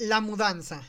La mudanza.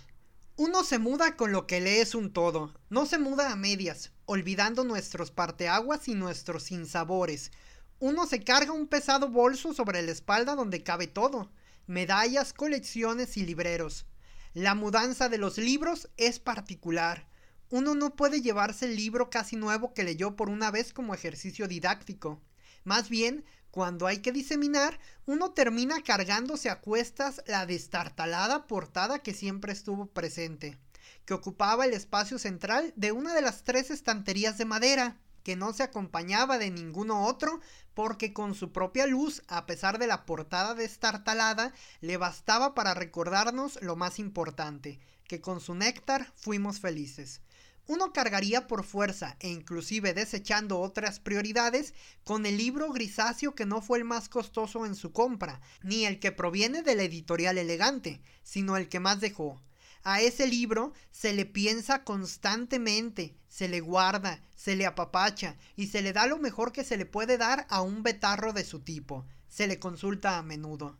Uno se muda con lo que lee es un todo, no se muda a medias, olvidando nuestros parteaguas y nuestros sinsabores. Uno se carga un pesado bolso sobre la espalda donde cabe todo, medallas, colecciones y libreros. La mudanza de los libros es particular. Uno no puede llevarse el libro casi nuevo que leyó por una vez como ejercicio didáctico. Más bien, cuando hay que diseminar, uno termina cargándose a cuestas la destartalada portada que siempre estuvo presente, que ocupaba el espacio central de una de las tres estanterías de madera, que no se acompañaba de ninguno otro, porque con su propia luz, a pesar de la portada destartalada, le bastaba para recordarnos lo más importante, que con su néctar fuimos felices uno cargaría por fuerza e inclusive desechando otras prioridades con el libro grisáceo que no fue el más costoso en su compra, ni el que proviene de la editorial elegante, sino el que más dejó. A ese libro se le piensa constantemente, se le guarda, se le apapacha y se le da lo mejor que se le puede dar a un betarro de su tipo, se le consulta a menudo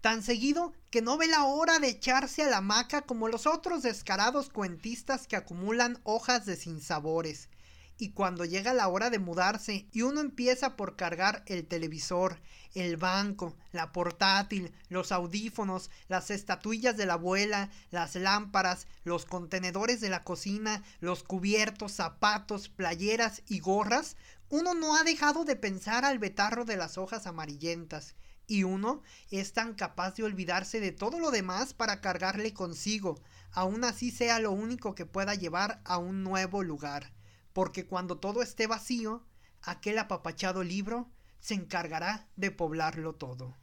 tan seguido que no ve la hora de echarse a la hamaca como los otros descarados cuentistas que acumulan hojas de sinsabores. Y cuando llega la hora de mudarse y uno empieza por cargar el televisor, el banco, la portátil, los audífonos, las estatuillas de la abuela, las lámparas, los contenedores de la cocina, los cubiertos, zapatos, playeras y gorras, uno no ha dejado de pensar al betarro de las hojas amarillentas y uno es tan capaz de olvidarse de todo lo demás para cargarle consigo, aun así sea lo único que pueda llevar a un nuevo lugar, porque cuando todo esté vacío, aquel apapachado libro se encargará de poblarlo todo.